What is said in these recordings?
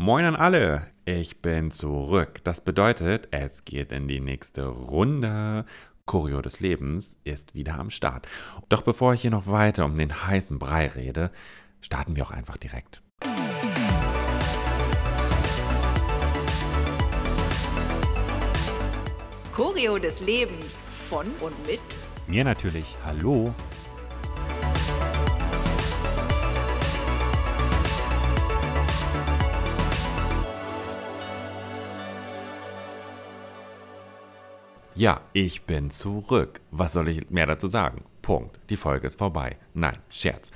Moin an alle, ich bin zurück. Das bedeutet, es geht in die nächste Runde. Choreo des Lebens ist wieder am Start. Doch bevor ich hier noch weiter um den heißen Brei rede, starten wir auch einfach direkt. Choreo des Lebens von und mit mir natürlich. Hallo. Ja, ich bin zurück. Was soll ich mehr dazu sagen? Punkt. Die Folge ist vorbei. Nein, Scherz.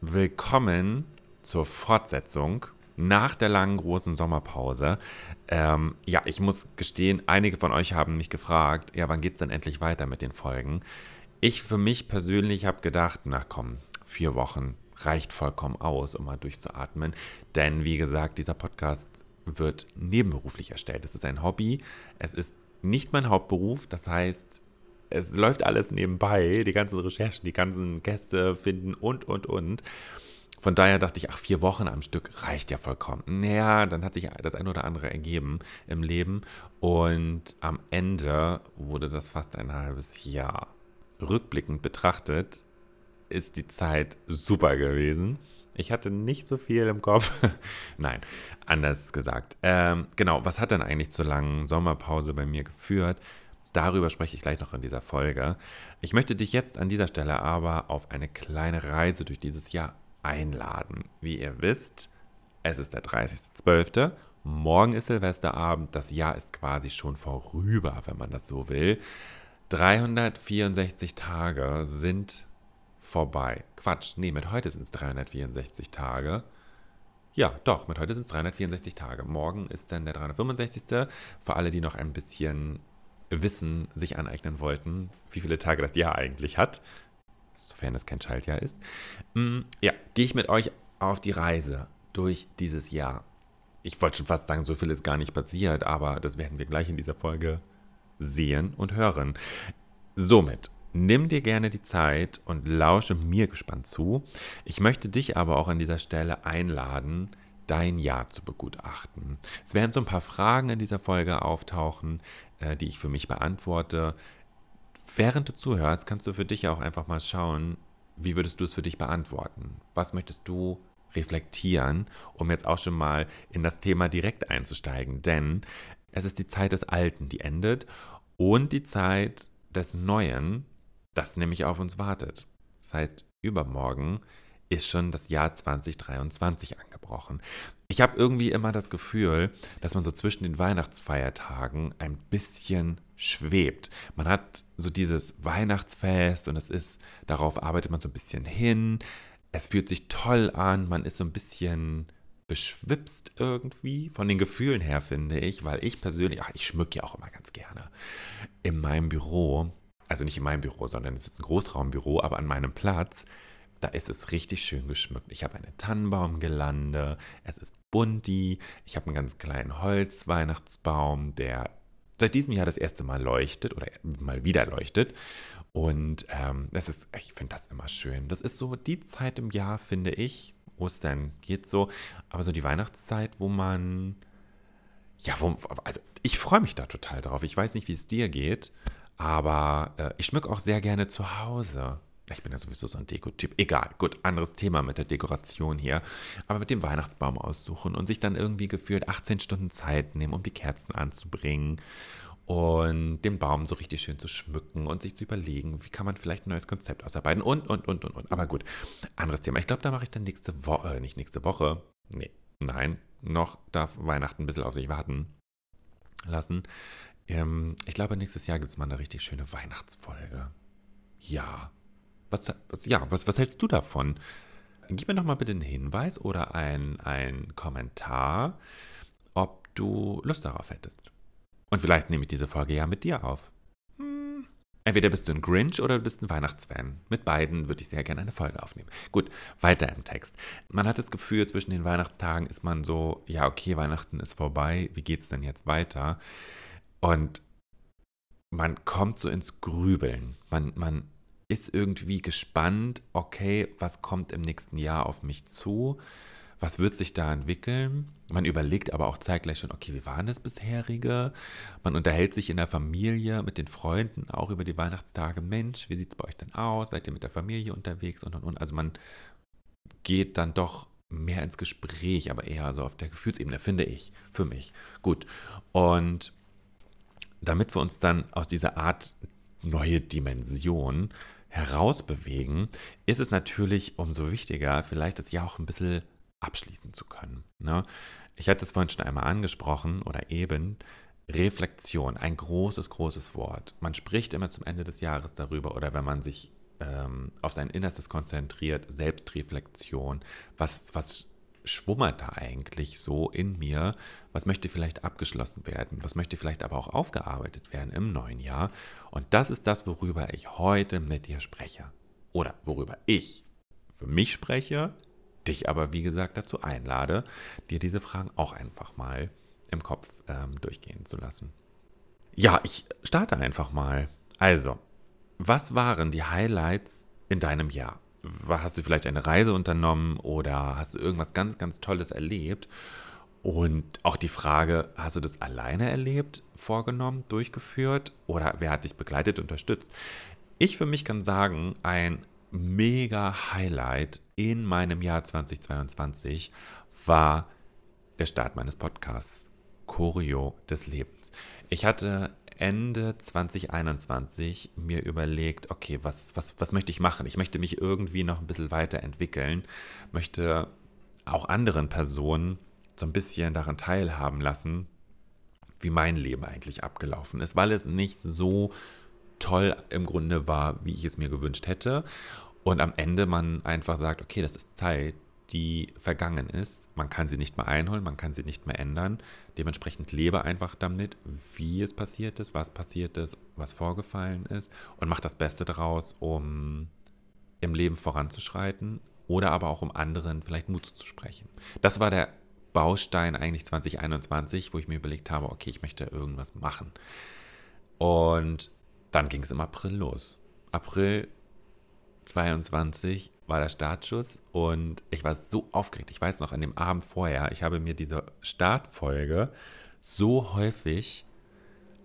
Willkommen zur Fortsetzung nach der langen großen Sommerpause. Ähm, ja, ich muss gestehen, einige von euch haben mich gefragt, ja, wann geht es denn endlich weiter mit den Folgen? Ich für mich persönlich habe gedacht, na komm, vier Wochen reicht vollkommen aus, um mal durchzuatmen. Denn wie gesagt, dieser Podcast wird nebenberuflich erstellt. Es ist ein Hobby. Es ist nicht mein Hauptberuf. Das heißt, es läuft alles nebenbei, die ganzen Recherchen, die ganzen Gäste finden und, und, und. Von daher dachte ich, ach, vier Wochen am Stück reicht ja vollkommen. Naja, dann hat sich das ein oder andere ergeben im Leben. Und am Ende wurde das fast ein halbes Jahr. Rückblickend betrachtet ist die Zeit super gewesen. Ich hatte nicht so viel im Kopf. Nein, anders gesagt. Ähm, genau, was hat denn eigentlich zur langen Sommerpause bei mir geführt? Darüber spreche ich gleich noch in dieser Folge. Ich möchte dich jetzt an dieser Stelle aber auf eine kleine Reise durch dieses Jahr einladen. Wie ihr wisst, es ist der 30.12. Morgen ist Silvesterabend. Das Jahr ist quasi schon vorüber, wenn man das so will. 364 Tage sind vorbei. Quatsch, nee, mit heute sind es 364 Tage. Ja, doch, mit heute sind es 364 Tage. Morgen ist dann der 365. Für alle, die noch ein bisschen Wissen sich aneignen wollten, wie viele Tage das Jahr eigentlich hat, sofern es kein Schaltjahr ist. Mm, ja, gehe ich mit euch auf die Reise durch dieses Jahr. Ich wollte schon fast sagen, so viel ist gar nicht passiert, aber das werden wir gleich in dieser Folge sehen und hören. Somit Nimm dir gerne die Zeit und lausche mir gespannt zu. Ich möchte dich aber auch an dieser Stelle einladen, dein Jahr zu begutachten. Es werden so ein paar Fragen in dieser Folge auftauchen, äh, die ich für mich beantworte. Während du zuhörst, kannst du für dich auch einfach mal schauen, wie würdest du es für dich beantworten? Was möchtest du reflektieren, um jetzt auch schon mal in das Thema direkt einzusteigen? Denn es ist die Zeit des Alten, die endet, und die Zeit des Neuen, das nämlich auf uns wartet. Das heißt, übermorgen ist schon das Jahr 2023 angebrochen. Ich habe irgendwie immer das Gefühl, dass man so zwischen den Weihnachtsfeiertagen ein bisschen schwebt. Man hat so dieses Weihnachtsfest und es ist, darauf arbeitet man so ein bisschen hin. Es fühlt sich toll an, man ist so ein bisschen beschwipst irgendwie von den Gefühlen her, finde ich, weil ich persönlich, ach, ich schmücke ja auch immer ganz gerne in meinem Büro also nicht in meinem Büro, sondern es ist ein Großraumbüro, aber an meinem Platz, da ist es richtig schön geschmückt. Ich habe eine Tannenbaumgelande, es ist bunti, ich habe einen ganz kleinen Holzweihnachtsbaum, der seit diesem Jahr das erste Mal leuchtet oder mal wieder leuchtet. Und ähm, das ist, ich finde das immer schön. Das ist so die Zeit im Jahr, finde ich. Ostern geht so, aber so die Weihnachtszeit, wo man, ja, wo, also ich freue mich da total drauf. Ich weiß nicht, wie es dir geht, aber äh, ich schmücke auch sehr gerne zu Hause. Ich bin ja sowieso so ein Dekotyp. Egal, gut, anderes Thema mit der Dekoration hier. Aber mit dem Weihnachtsbaum aussuchen und sich dann irgendwie gefühlt 18 Stunden Zeit nehmen, um die Kerzen anzubringen und den Baum so richtig schön zu schmücken und sich zu überlegen, wie kann man vielleicht ein neues Konzept ausarbeiten und, und, und, und, und. Aber gut, anderes Thema. Ich glaube, da mache ich dann nächste Woche, äh, nicht nächste Woche, nee, nein, noch darf Weihnachten ein bisschen auf sich warten lassen. Ähm, ich glaube, nächstes Jahr gibt es mal eine richtig schöne Weihnachtsfolge. Ja. Was, was, ja, was, was hältst du davon? Gib mir doch mal bitte einen Hinweis oder einen Kommentar, ob du Lust darauf hättest. Und vielleicht nehme ich diese Folge ja mit dir auf. Hm. Entweder bist du ein Grinch oder du bist ein Weihnachtsfan. Mit beiden würde ich sehr gerne eine Folge aufnehmen. Gut, weiter im Text. Man hat das Gefühl, zwischen den Weihnachtstagen ist man so, ja, okay, Weihnachten ist vorbei, wie geht es denn jetzt weiter? Und man kommt so ins Grübeln. Man, man ist irgendwie gespannt, okay, was kommt im nächsten Jahr auf mich zu? was wird sich da entwickeln? Man überlegt aber auch zeitgleich schon, okay, wie war das bisherige? Man unterhält sich in der Familie mit den Freunden auch über die Weihnachtstage. Mensch, wie sieht es bei euch denn aus? Seid ihr mit der Familie unterwegs und und und? Also man geht dann doch mehr ins Gespräch, aber eher so auf der Gefühlsebene, finde ich, für mich. Gut. Und damit wir uns dann aus dieser Art neue Dimension herausbewegen, ist es natürlich umso wichtiger, vielleicht das Jahr auch ein bisschen abschließen zu können. Ne? Ich hatte es vorhin schon einmal angesprochen oder eben. Reflexion, ein großes, großes Wort. Man spricht immer zum Ende des Jahres darüber oder wenn man sich ähm, auf sein Innerstes konzentriert, Selbstreflexion, was, was schwummert da eigentlich so in mir? Was möchte vielleicht abgeschlossen werden? Was möchte vielleicht aber auch aufgearbeitet werden im neuen Jahr? Und das ist das, worüber ich heute mit dir spreche. Oder worüber ich für mich spreche, dich aber, wie gesagt, dazu einlade, dir diese Fragen auch einfach mal im Kopf ähm, durchgehen zu lassen. Ja, ich starte einfach mal. Also, was waren die Highlights in deinem Jahr? Hast du vielleicht eine Reise unternommen oder hast du irgendwas ganz, ganz Tolles erlebt? Und auch die Frage, hast du das alleine erlebt, vorgenommen, durchgeführt oder wer hat dich begleitet, unterstützt? Ich für mich kann sagen, ein mega Highlight in meinem Jahr 2022 war der Start meines Podcasts Choreo des Lebens. Ich hatte Ende 2021 mir überlegt, okay, was, was, was möchte ich machen? Ich möchte mich irgendwie noch ein bisschen weiterentwickeln, möchte auch anderen Personen so ein bisschen daran teilhaben lassen, wie mein Leben eigentlich abgelaufen ist, weil es nicht so toll im Grunde war, wie ich es mir gewünscht hätte. Und am Ende man einfach sagt, okay, das ist Zeit, die vergangen ist. Man kann sie nicht mehr einholen, man kann sie nicht mehr ändern. Dementsprechend lebe einfach damit, wie es passiert ist, was passiert ist, was vorgefallen ist und mach das Beste daraus, um im Leben voranzuschreiten oder aber auch um anderen vielleicht Mut zu sprechen. Das war der Baustein eigentlich 2021, wo ich mir überlegt habe, okay, ich möchte irgendwas machen. Und dann ging es im April los. April 22 war der Startschuss und ich war so aufgeregt. Ich weiß noch, an dem Abend vorher, ich habe mir diese Startfolge so häufig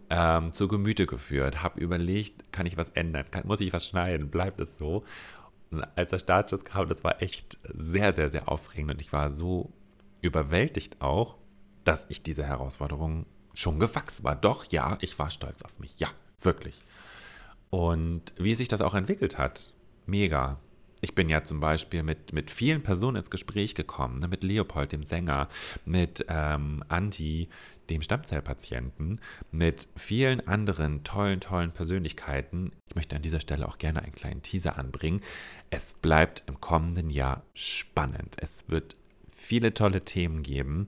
ähm, zu Gemüte geführt, habe überlegt, kann ich was ändern, kann, muss ich was schneiden, bleibt es so. Und als der Startschuss kam, das war echt sehr, sehr, sehr aufregend und ich war so überwältigt auch, dass ich diese Herausforderung schon gewachsen war. Doch, ja, ich war stolz auf mich. Ja, wirklich. Und wie sich das auch entwickelt hat, mega ich bin ja zum Beispiel mit, mit vielen Personen ins Gespräch gekommen, ne, mit Leopold, dem Sänger, mit ähm, Anti, dem Stammzellpatienten, mit vielen anderen tollen, tollen Persönlichkeiten. Ich möchte an dieser Stelle auch gerne einen kleinen Teaser anbringen. Es bleibt im kommenden Jahr spannend. Es wird viele tolle Themen geben,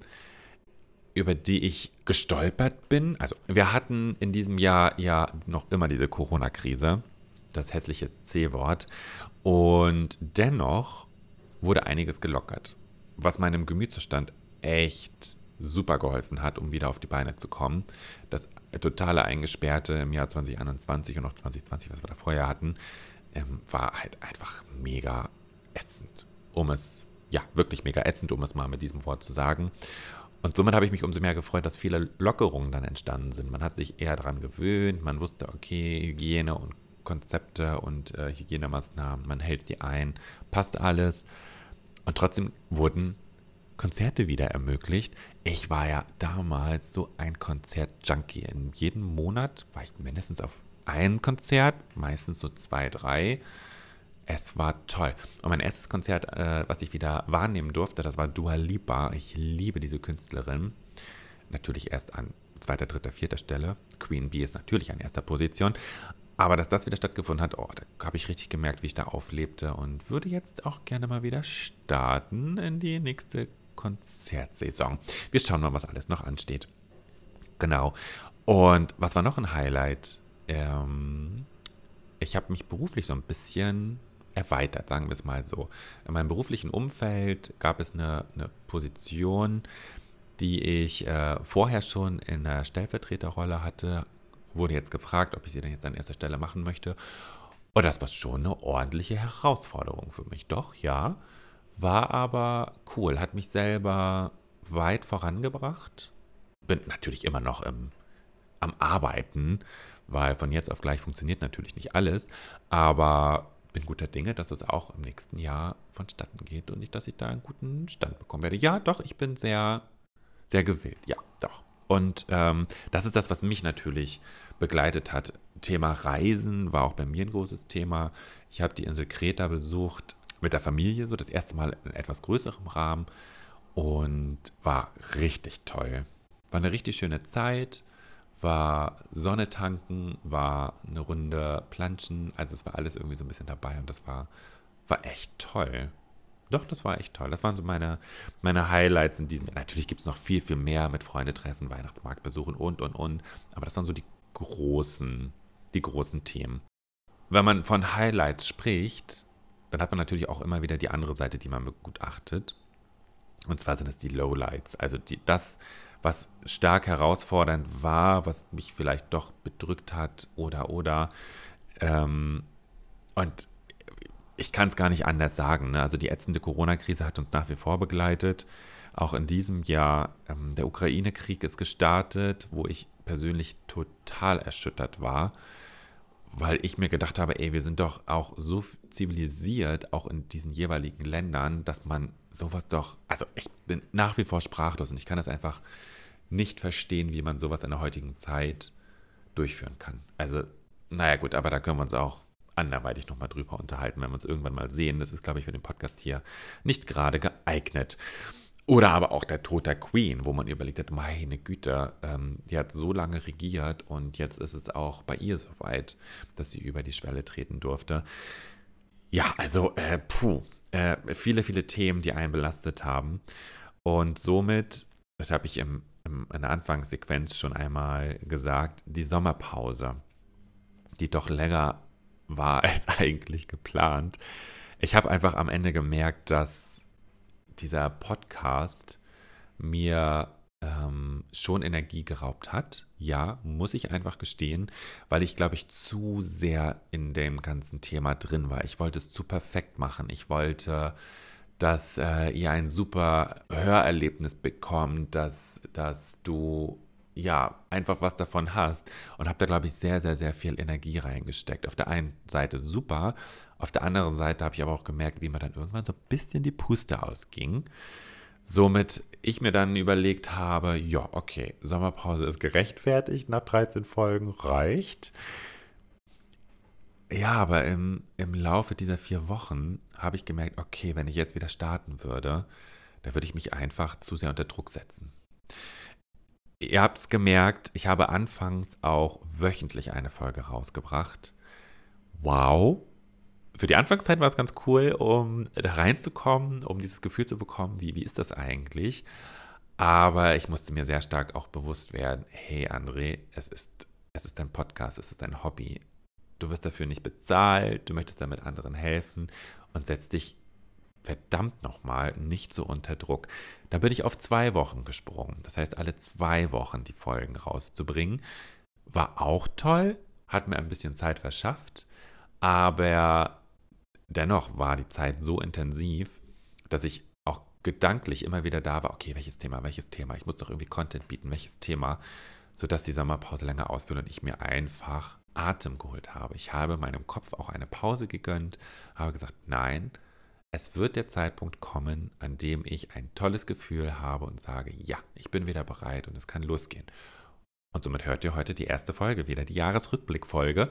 über die ich gestolpert bin. Also wir hatten in diesem Jahr ja noch immer diese Corona-Krise das hässliche C-Wort. Und dennoch wurde einiges gelockert, was meinem Gemütszustand echt super geholfen hat, um wieder auf die Beine zu kommen. Das totale Eingesperrte im Jahr 2021 und auch 2020, was wir da vorher hatten, ähm, war halt einfach mega ätzend, um es, ja, wirklich mega ätzend, um es mal mit diesem Wort zu sagen. Und somit habe ich mich umso mehr gefreut, dass viele Lockerungen dann entstanden sind. Man hat sich eher daran gewöhnt, man wusste, okay, Hygiene und Konzepte und äh, Hygienemaßnahmen, man hält sie ein, passt alles. Und trotzdem wurden Konzerte wieder ermöglicht. Ich war ja damals so ein Konzert-Junkie. In jedem Monat war ich mindestens auf ein Konzert, meistens so zwei, drei. Es war toll. Und mein erstes Konzert, äh, was ich wieder wahrnehmen durfte, das war Dua Lipa. Ich liebe diese Künstlerin. Natürlich erst an zweiter, dritter, vierter Stelle. Queen Bee ist natürlich an erster Position. Aber dass das wieder stattgefunden hat, oh, da habe ich richtig gemerkt, wie ich da auflebte und würde jetzt auch gerne mal wieder starten in die nächste Konzertsaison. Wir schauen mal, was alles noch ansteht. Genau. Und was war noch ein Highlight? Ähm, ich habe mich beruflich so ein bisschen erweitert, sagen wir es mal so. In meinem beruflichen Umfeld gab es eine, eine Position, die ich äh, vorher schon in einer Stellvertreterrolle hatte, wurde jetzt gefragt, ob ich sie denn jetzt an erster Stelle machen möchte. Und das war schon eine ordentliche Herausforderung für mich. Doch, ja, war aber cool, hat mich selber weit vorangebracht. Bin natürlich immer noch im, am Arbeiten, weil von jetzt auf gleich funktioniert natürlich nicht alles, aber bin guter Dinge, dass es auch im nächsten Jahr vonstatten geht und nicht, dass ich da einen guten Stand bekommen werde. Ja, doch, ich bin sehr, sehr gewillt. Ja, doch. Und ähm, das ist das, was mich natürlich begleitet hat. Thema Reisen war auch bei mir ein großes Thema. Ich habe die Insel Kreta besucht mit der Familie, so das erste Mal in etwas größerem Rahmen und war richtig toll. War eine richtig schöne Zeit, war Sonne tanken, war eine Runde planschen, also es war alles irgendwie so ein bisschen dabei und das war, war echt toll. Doch, das war echt toll. Das waren so meine, meine Highlights in diesem Jahr. Natürlich gibt es noch viel, viel mehr mit Freunde treffen, Weihnachtsmarkt besuchen und, und, und. Aber das waren so die großen, die großen Themen. Wenn man von Highlights spricht, dann hat man natürlich auch immer wieder die andere Seite, die man begutachtet. Und zwar sind es die Lowlights. Also die, das, was stark herausfordernd war, was mich vielleicht doch bedrückt hat oder oder. Ähm, und ich kann es gar nicht anders sagen. Ne? Also die ätzende Corona-Krise hat uns nach wie vor begleitet. Auch in diesem Jahr, ähm, der Ukraine-Krieg ist gestartet, wo ich persönlich total erschüttert war weil ich mir gedacht habe, ey, wir sind doch auch so zivilisiert, auch in diesen jeweiligen Ländern, dass man sowas doch, also ich bin nach wie vor sprachlos und ich kann das einfach nicht verstehen, wie man sowas in der heutigen Zeit durchführen kann. Also, naja gut, aber da können wir uns auch anderweitig nochmal drüber unterhalten, wenn wir uns irgendwann mal sehen. Das ist, glaube ich, für den Podcast hier nicht gerade geeignet. Oder aber auch der Tod der Queen, wo man überlegt hat, meine Güte, ähm, die hat so lange regiert und jetzt ist es auch bei ihr soweit, dass sie über die Schwelle treten durfte. Ja, also, äh, puh, äh, viele, viele Themen, die einen belastet haben. Und somit, das habe ich im, im, in der Anfangssequenz schon einmal gesagt, die Sommerpause, die doch länger war als eigentlich geplant. Ich habe einfach am Ende gemerkt, dass dieser Podcast mir ähm, schon Energie geraubt hat. Ja, muss ich einfach gestehen, weil ich, glaube ich, zu sehr in dem ganzen Thema drin war. Ich wollte es zu perfekt machen. Ich wollte, dass äh, ihr ein super Hörerlebnis bekommt, dass, dass du ja, einfach was davon hast und habe da, glaube ich, sehr, sehr, sehr viel Energie reingesteckt. Auf der einen Seite super, auf der anderen Seite habe ich aber auch gemerkt, wie mir dann irgendwann so ein bisschen die Puste ausging. Somit ich mir dann überlegt habe, ja, okay, Sommerpause ist gerechtfertigt nach 13 Folgen, reicht. Ja, aber im, im Laufe dieser vier Wochen habe ich gemerkt, okay, wenn ich jetzt wieder starten würde, da würde ich mich einfach zu sehr unter Druck setzen. Ihr habt es gemerkt, ich habe anfangs auch wöchentlich eine Folge rausgebracht. Wow, für die Anfangszeit war es ganz cool, um da reinzukommen, um dieses Gefühl zu bekommen, wie, wie ist das eigentlich? Aber ich musste mir sehr stark auch bewusst werden, hey André, es ist, es ist ein Podcast, es ist ein Hobby. Du wirst dafür nicht bezahlt, du möchtest damit anderen helfen und setzt dich verdammt nochmal nicht so unter Druck. Da bin ich auf zwei Wochen gesprungen. Das heißt, alle zwei Wochen die Folgen rauszubringen. War auch toll, hat mir ein bisschen Zeit verschafft, aber dennoch war die Zeit so intensiv, dass ich auch gedanklich immer wieder da war, okay, welches Thema, welches Thema, ich muss doch irgendwie Content bieten, welches Thema, sodass die Sommerpause länger ausfiel und ich mir einfach Atem geholt habe. Ich habe meinem Kopf auch eine Pause gegönnt, habe gesagt, nein, es wird der Zeitpunkt kommen, an dem ich ein tolles Gefühl habe und sage, ja, ich bin wieder bereit und es kann losgehen. Und somit hört ihr heute die erste Folge wieder, die Jahresrückblickfolge.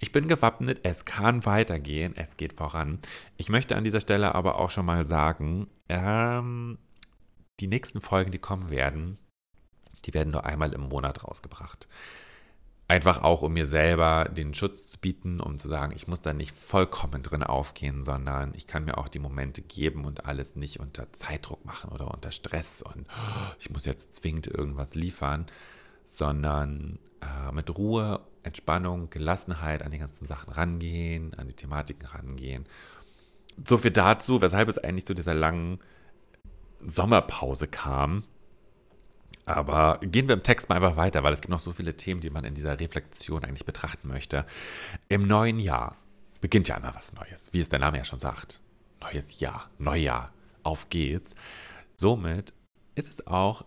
Ich bin gewappnet, es kann weitergehen, es geht voran. Ich möchte an dieser Stelle aber auch schon mal sagen, ähm, die nächsten Folgen, die kommen werden, die werden nur einmal im Monat rausgebracht. Einfach auch, um mir selber den Schutz zu bieten, um zu sagen, ich muss da nicht vollkommen drin aufgehen, sondern ich kann mir auch die Momente geben und alles nicht unter Zeitdruck machen oder unter Stress und oh, ich muss jetzt zwingend irgendwas liefern, sondern äh, mit Ruhe Entspannung, Gelassenheit an die ganzen Sachen rangehen, an die Thematiken rangehen. So viel dazu, weshalb es eigentlich zu dieser langen Sommerpause kam. Aber gehen wir im Text mal einfach weiter, weil es gibt noch so viele Themen, die man in dieser Reflexion eigentlich betrachten möchte. Im neuen Jahr beginnt ja immer was Neues, wie es der Name ja schon sagt. Neues Jahr, Neujahr. auf geht's. Somit ist es auch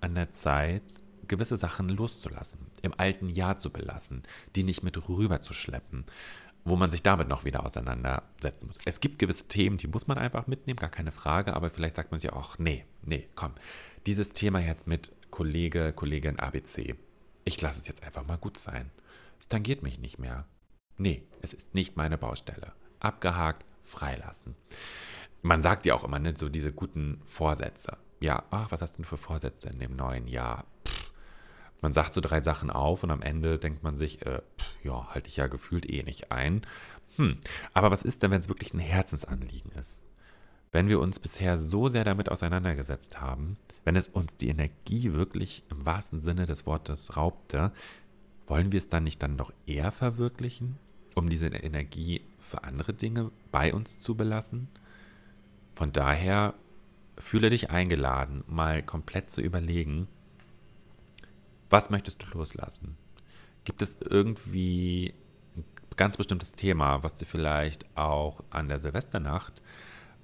an der Zeit, gewisse Sachen loszulassen, im alten Jahr zu belassen, die nicht mit rüber zu schleppen, wo man sich damit noch wieder auseinandersetzen muss. Es gibt gewisse Themen, die muss man einfach mitnehmen, gar keine Frage, aber vielleicht sagt man sich auch, nee, nee, komm, dieses Thema jetzt mit Kollege, Kollegin ABC, ich lasse es jetzt einfach mal gut sein. Es tangiert mich nicht mehr. Nee, es ist nicht meine Baustelle. Abgehakt, freilassen. Man sagt ja auch immer nicht so diese guten Vorsätze. Ja, ach, was hast du denn für Vorsätze in dem neuen Jahr? Pff. Man sagt so drei Sachen auf und am Ende denkt man sich, äh, pff, ja, halte ich ja gefühlt eh nicht ein. Hm, aber was ist denn, wenn es wirklich ein Herzensanliegen ist? Wenn wir uns bisher so sehr damit auseinandergesetzt haben, wenn es uns die Energie wirklich im wahrsten Sinne des Wortes raubte, wollen wir es dann nicht dann noch eher verwirklichen, um diese Energie für andere Dinge bei uns zu belassen? Von daher fühle dich eingeladen, mal komplett zu überlegen, was möchtest du loslassen? Gibt es irgendwie ein ganz bestimmtes Thema, was du vielleicht auch an der Silvesternacht,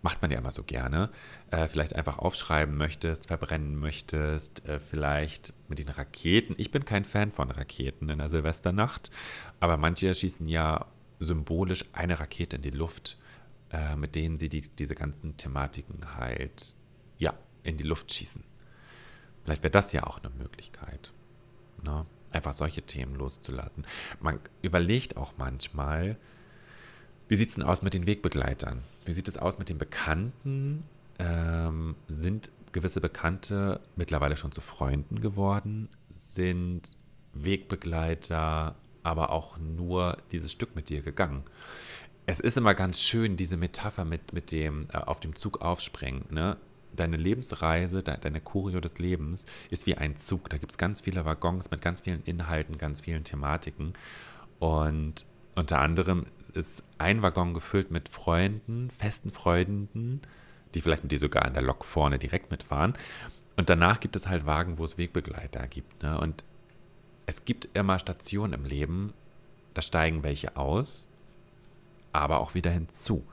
macht man ja immer so gerne, äh, vielleicht einfach aufschreiben möchtest, verbrennen möchtest, äh, vielleicht mit den Raketen. Ich bin kein Fan von Raketen in der Silvesternacht, aber manche schießen ja symbolisch eine Rakete in die Luft, äh, mit denen sie die, diese ganzen Thematiken halt ja, in die Luft schießen. Vielleicht wäre das ja auch eine Möglichkeit. Ne? Einfach solche Themen loszulassen. Man überlegt auch manchmal, wie sieht es denn aus mit den Wegbegleitern? Wie sieht es aus mit den Bekannten? Ähm, sind gewisse Bekannte mittlerweile schon zu Freunden geworden? Sind Wegbegleiter aber auch nur dieses Stück mit dir gegangen? Es ist immer ganz schön, diese Metapher mit, mit dem äh, auf dem Zug aufspringen. Ne? deine Lebensreise, de, deine Choreo des Lebens ist wie ein Zug. Da gibt es ganz viele Waggons mit ganz vielen Inhalten, ganz vielen Thematiken. Und unter anderem ist ein Waggon gefüllt mit Freunden, festen Freunden, die vielleicht mit dir sogar an der Lok vorne direkt mitfahren. Und danach gibt es halt Wagen, wo es Wegbegleiter gibt. Ne? Und es gibt immer Stationen im Leben, da steigen welche aus, aber auch wieder hinzu.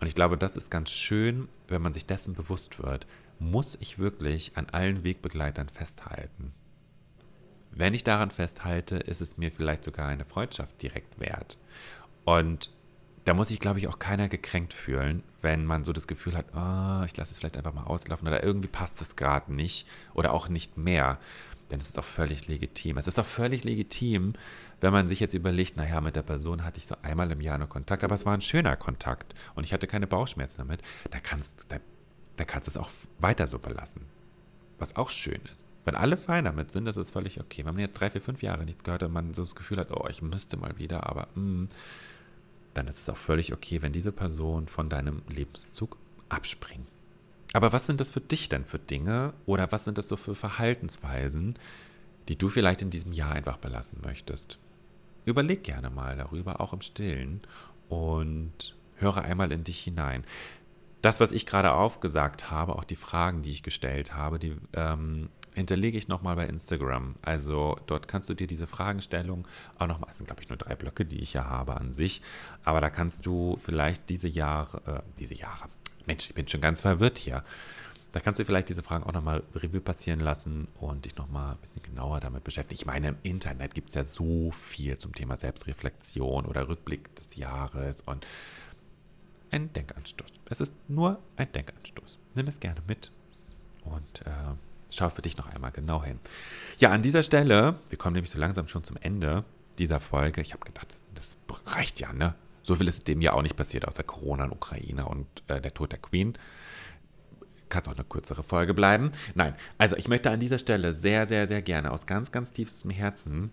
Und ich glaube, das ist ganz schön, wenn man sich dessen bewusst wird. Muss ich wirklich an allen Wegbegleitern festhalten? Wenn ich daran festhalte, ist es mir vielleicht sogar eine Freundschaft direkt wert. Und da muss sich, glaube ich, auch keiner gekränkt fühlen, wenn man so das Gefühl hat, oh, ich lasse es vielleicht einfach mal auslaufen oder irgendwie passt es gerade nicht oder auch nicht mehr. Denn es ist auch völlig legitim. Es ist auch völlig legitim, wenn man sich jetzt überlegt, naja, mit der Person hatte ich so einmal im Jahr nur Kontakt, aber es war ein schöner Kontakt und ich hatte keine Bauchschmerzen damit, da kannst, da, da kannst du es auch weiter so belassen. Was auch schön ist. Wenn alle fein damit sind, das ist völlig okay. Wenn man jetzt drei, vier, fünf Jahre nichts gehört und man so das Gefühl hat, oh, ich müsste mal wieder, aber mh, mm, dann ist es auch völlig okay, wenn diese Person von deinem Lebenszug abspringt. Aber was sind das für dich denn für Dinge oder was sind das so für Verhaltensweisen, die du vielleicht in diesem Jahr einfach belassen möchtest? Überleg gerne mal darüber, auch im Stillen, und höre einmal in dich hinein. Das, was ich gerade aufgesagt habe, auch die Fragen, die ich gestellt habe, die ähm, hinterlege ich nochmal bei Instagram. Also dort kannst du dir diese Fragestellung auch nochmal, es sind glaube ich nur drei Blöcke, die ich ja habe an sich, aber da kannst du vielleicht diese Jahre, äh, diese Jahre, Mensch, ich bin schon ganz verwirrt hier. Da kannst du vielleicht diese Fragen auch nochmal Revue passieren lassen und dich nochmal ein bisschen genauer damit beschäftigen. Ich meine, im Internet gibt es ja so viel zum Thema Selbstreflexion oder Rückblick des Jahres und ein Denkanstoß. Es ist nur ein Denkanstoß. Nimm es gerne mit und äh, schau für dich noch einmal genau hin. Ja, an dieser Stelle, wir kommen nämlich so langsam schon zum Ende dieser Folge. Ich habe gedacht, das reicht ja, ne? So viel ist dem ja auch nicht passiert, außer Corona und Ukraine und äh, der Tod der Queen kann es auch eine kürzere Folge bleiben. Nein, also ich möchte an dieser Stelle sehr, sehr, sehr gerne aus ganz, ganz tiefstem Herzen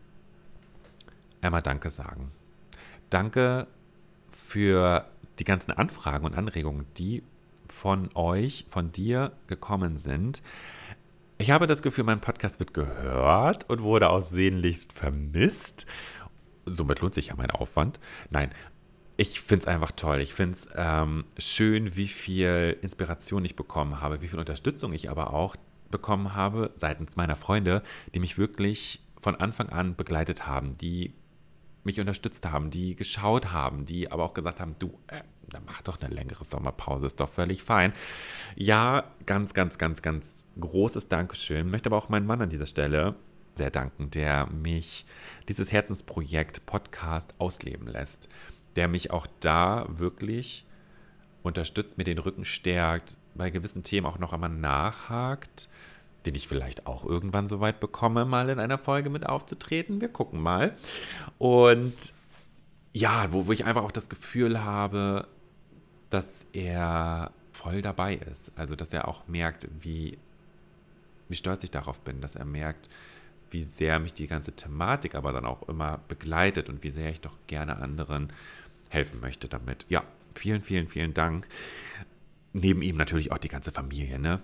einmal Danke sagen. Danke für die ganzen Anfragen und Anregungen, die von euch, von dir gekommen sind. Ich habe das Gefühl, mein Podcast wird gehört und wurde auch sehnlichst vermisst. Somit lohnt sich ja mein Aufwand. Nein, ich finde es einfach toll. Ich finde es ähm, schön, wie viel Inspiration ich bekommen habe, wie viel Unterstützung ich aber auch bekommen habe seitens meiner Freunde, die mich wirklich von Anfang an begleitet haben, die mich unterstützt haben, die geschaut haben, die aber auch gesagt haben, du, äh, mach doch eine längere Sommerpause, ist doch völlig fein. Ja, ganz, ganz, ganz, ganz großes Dankeschön. Möchte aber auch meinen Mann an dieser Stelle sehr danken, der mich dieses Herzensprojekt Podcast ausleben lässt, der mich auch da wirklich unterstützt, mir den Rücken stärkt, bei gewissen Themen auch noch einmal nachhakt, den ich vielleicht auch irgendwann so weit bekomme, mal in einer Folge mit aufzutreten. Wir gucken mal. Und ja, wo, wo ich einfach auch das Gefühl habe, dass er voll dabei ist. Also, dass er auch merkt, wie, wie stolz ich darauf bin, dass er merkt, wie sehr mich die ganze Thematik aber dann auch immer begleitet und wie sehr ich doch gerne anderen helfen möchte damit. Ja, vielen, vielen, vielen Dank. Neben ihm natürlich auch die ganze Familie, ne?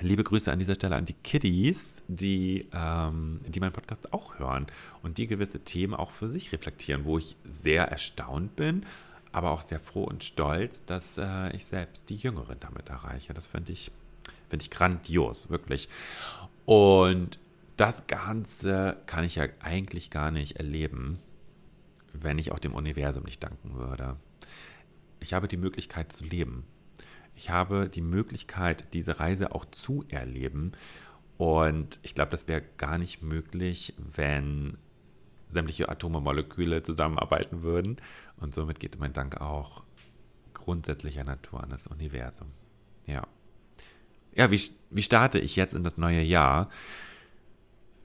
Liebe Grüße an dieser Stelle an die Kiddies, die, ähm, die meinen Podcast auch hören und die gewisse Themen auch für sich reflektieren, wo ich sehr erstaunt bin, aber auch sehr froh und stolz, dass äh, ich selbst die Jüngeren damit erreiche. Das finde ich, find ich grandios, wirklich. Und das Ganze kann ich ja eigentlich gar nicht erleben, wenn ich auch dem Universum nicht danken würde. Ich habe die Möglichkeit zu leben. Ich habe die Möglichkeit, diese Reise auch zu erleben. Und ich glaube, das wäre gar nicht möglich, wenn sämtliche Atome, Moleküle zusammenarbeiten würden. Und somit geht mein Dank auch grundsätzlicher Natur an das Universum. Ja. Ja, wie, wie starte ich jetzt in das neue Jahr?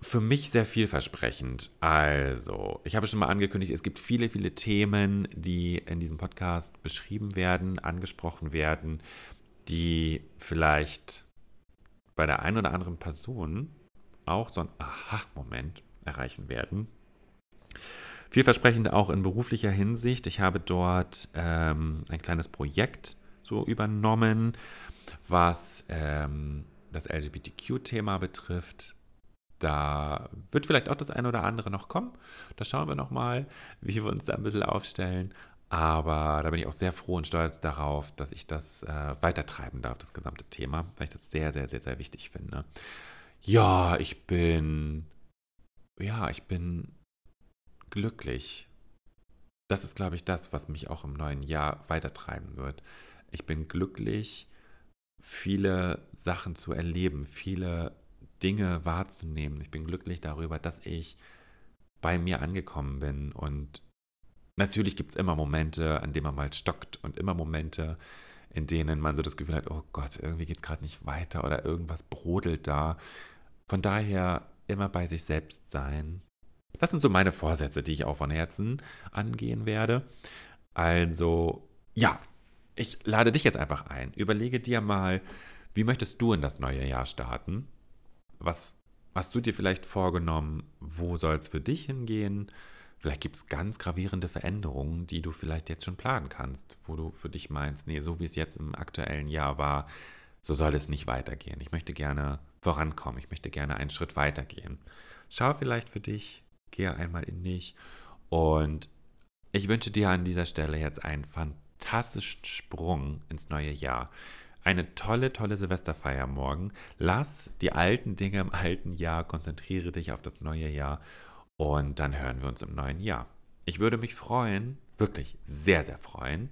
für mich sehr vielversprechend. Also, ich habe schon mal angekündigt, es gibt viele, viele Themen, die in diesem Podcast beschrieben werden, angesprochen werden, die vielleicht bei der einen oder anderen Person auch so ein Aha-Moment erreichen werden. Vielversprechend auch in beruflicher Hinsicht. Ich habe dort ähm, ein kleines Projekt so übernommen, was ähm, das LGBTQ-Thema betrifft da wird vielleicht auch das eine oder andere noch kommen. Da schauen wir nochmal, wie wir uns da ein bisschen aufstellen. Aber da bin ich auch sehr froh und stolz darauf, dass ich das äh, weitertreiben darf, das gesamte Thema, weil ich das sehr, sehr, sehr, sehr wichtig finde. Ja, ich bin. Ja, ich bin glücklich. Das ist, glaube ich, das, was mich auch im neuen Jahr weitertreiben wird. Ich bin glücklich, viele Sachen zu erleben, viele Dinge wahrzunehmen. Ich bin glücklich darüber, dass ich bei mir angekommen bin. Und natürlich gibt es immer Momente, an denen man mal stockt und immer Momente, in denen man so das Gefühl hat, oh Gott, irgendwie geht es gerade nicht weiter oder irgendwas brodelt da. Von daher immer bei sich selbst sein. Das sind so meine Vorsätze, die ich auch von Herzen angehen werde. Also, ja, ich lade dich jetzt einfach ein. Überlege dir mal, wie möchtest du in das neue Jahr starten? was hast du dir vielleicht vorgenommen? Wo soll es für dich hingehen? Vielleicht gibt es ganz gravierende Veränderungen, die du vielleicht jetzt schon planen kannst, wo du für dich meinst, nee, so wie es jetzt im aktuellen Jahr war, so soll es nicht weitergehen. Ich möchte gerne vorankommen, ich möchte gerne einen Schritt weitergehen. Schau vielleicht für dich, gehe einmal in dich und ich wünsche dir an dieser Stelle jetzt einen fantastischen Sprung ins neue Jahr eine tolle, tolle Silvesterfeier morgen. Lass die alten Dinge im alten Jahr, konzentriere dich auf das neue Jahr und dann hören wir uns im neuen Jahr. Ich würde mich freuen, wirklich sehr, sehr freuen,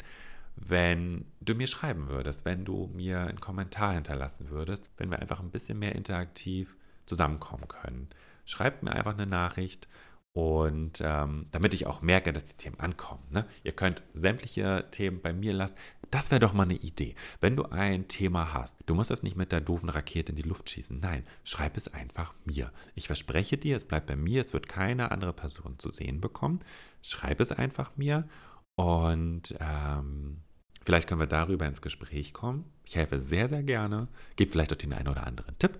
wenn du mir schreiben würdest, wenn du mir einen Kommentar hinterlassen würdest, wenn wir einfach ein bisschen mehr interaktiv zusammenkommen können. Schreib mir einfach eine Nachricht und ähm, damit ich auch merke, dass die Themen ankommen. Ne? Ihr könnt sämtliche Themen bei mir lassen. Das wäre doch mal eine Idee. Wenn du ein Thema hast, du musst das nicht mit der doofen Rakete in die Luft schießen. Nein, schreib es einfach mir. Ich verspreche dir, es bleibt bei mir, es wird keine andere Person zu sehen bekommen. Schreib es einfach mir und ähm, vielleicht können wir darüber ins Gespräch kommen. Ich helfe sehr, sehr gerne. Gib vielleicht auch den einen oder anderen Tipp.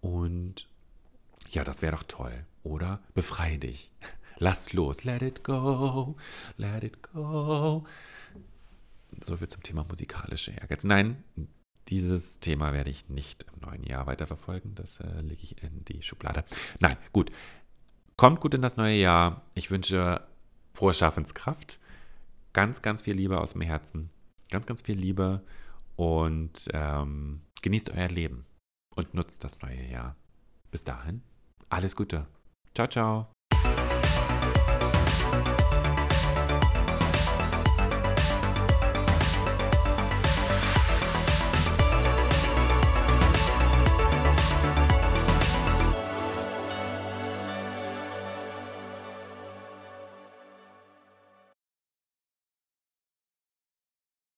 Und ja, das wäre doch toll. Oder befreie dich. Lass los. Let it go. Let it go. So viel zum Thema musikalische Ehrgeiz. Nein, dieses Thema werde ich nicht im neuen Jahr weiterverfolgen. Das äh, lege ich in die Schublade. Nein, gut. Kommt gut in das neue Jahr. Ich wünsche frohe Schaffenskraft. Ganz, ganz viel Liebe aus dem Herzen. Ganz, ganz viel Liebe. Und ähm, genießt euer Leben. Und nutzt das neue Jahr. Bis dahin. Alles Gute. Ciao, ciao.